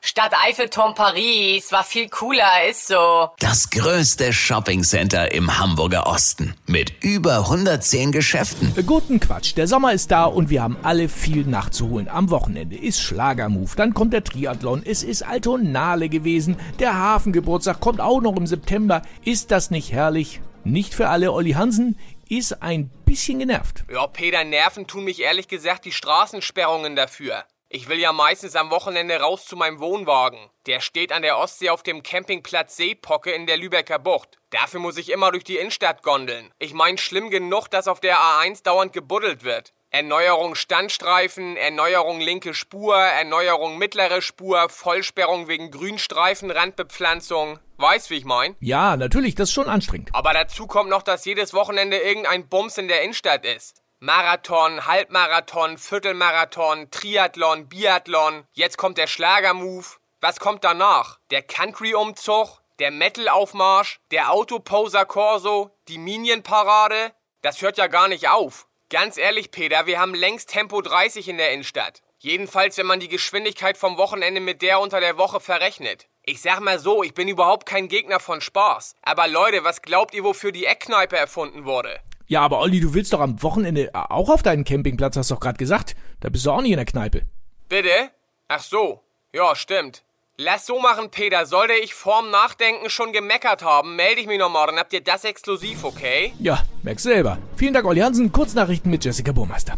Stadt Eiffelturm Paris war viel cooler, ist so. Das größte Shoppingcenter im Hamburger Osten mit über 110 Geschäften. Guten Quatsch, der Sommer ist da und wir haben alle viel nachzuholen. Am Wochenende ist Schlagermove, dann kommt der Triathlon, es ist Altonale gewesen, der Hafengeburtstag kommt auch noch im September. Ist das nicht herrlich? Nicht für alle Olli Hansen ist ein bisschen genervt. Ja, Peter, Nerven tun mich ehrlich gesagt die Straßensperrungen dafür. Ich will ja meistens am Wochenende raus zu meinem Wohnwagen. Der steht an der Ostsee auf dem Campingplatz Seepocke in der Lübecker Bucht. Dafür muss ich immer durch die Innenstadt gondeln. Ich mein schlimm genug, dass auf der A1 dauernd gebuddelt wird. Erneuerung Standstreifen, Erneuerung linke Spur, Erneuerung mittlere Spur, Vollsperrung wegen Grünstreifen, Randbepflanzung. Weißt, wie ich mein? Ja, natürlich, das ist schon anstrengend. Aber dazu kommt noch, dass jedes Wochenende irgendein Bums in der Innenstadt ist. Marathon, Halbmarathon, Viertelmarathon, Triathlon, Biathlon. Jetzt kommt der Schlagermove. Was kommt danach? Der Country-Umzug, der Metal-Aufmarsch, der Autoposer Corso, die Minion-Parade? Das hört ja gar nicht auf. Ganz ehrlich, Peter, wir haben längst Tempo 30 in der Innenstadt. Jedenfalls, wenn man die Geschwindigkeit vom Wochenende mit der unter der Woche verrechnet. Ich sag mal so, ich bin überhaupt kein Gegner von Spaß. Aber Leute, was glaubt ihr, wofür die Eckkneipe erfunden wurde? Ja, aber Olli, du willst doch am Wochenende auch auf deinen Campingplatz, hast du doch gerade gesagt. Da bist du auch nicht in der Kneipe. Bitte? Ach so. Ja, stimmt. Lass so machen, Peter. Sollte ich vorm Nachdenken schon gemeckert haben, melde ich mich nochmal, dann habt ihr das exklusiv, okay? Ja, merkst selber. Vielen Dank, Olli Hansen. Kurznachrichten mit Jessica Burmeister.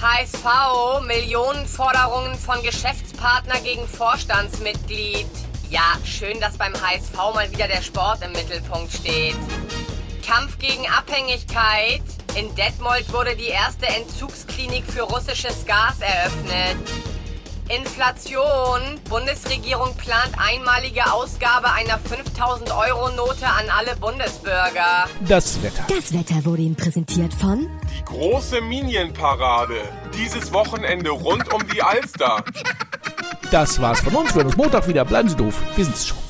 HSV, Millionenforderungen von Geschäftspartner gegen Vorstandsmitglied. Ja, schön, dass beim HSV mal wieder der Sport im Mittelpunkt steht. Kampf gegen Abhängigkeit. In Detmold wurde die erste Entzugsklinik für russisches Gas eröffnet. Inflation. Bundesregierung plant einmalige Ausgabe einer 5000 Euro Note an alle Bundesbürger. Das Wetter. Das Wetter wurde Ihnen präsentiert von Die große Minienparade. Dieses Wochenende rund um die Alster. Das war's von uns. Wir hören uns Montag wieder. Bleiben Sie doof. Wir sind's schon.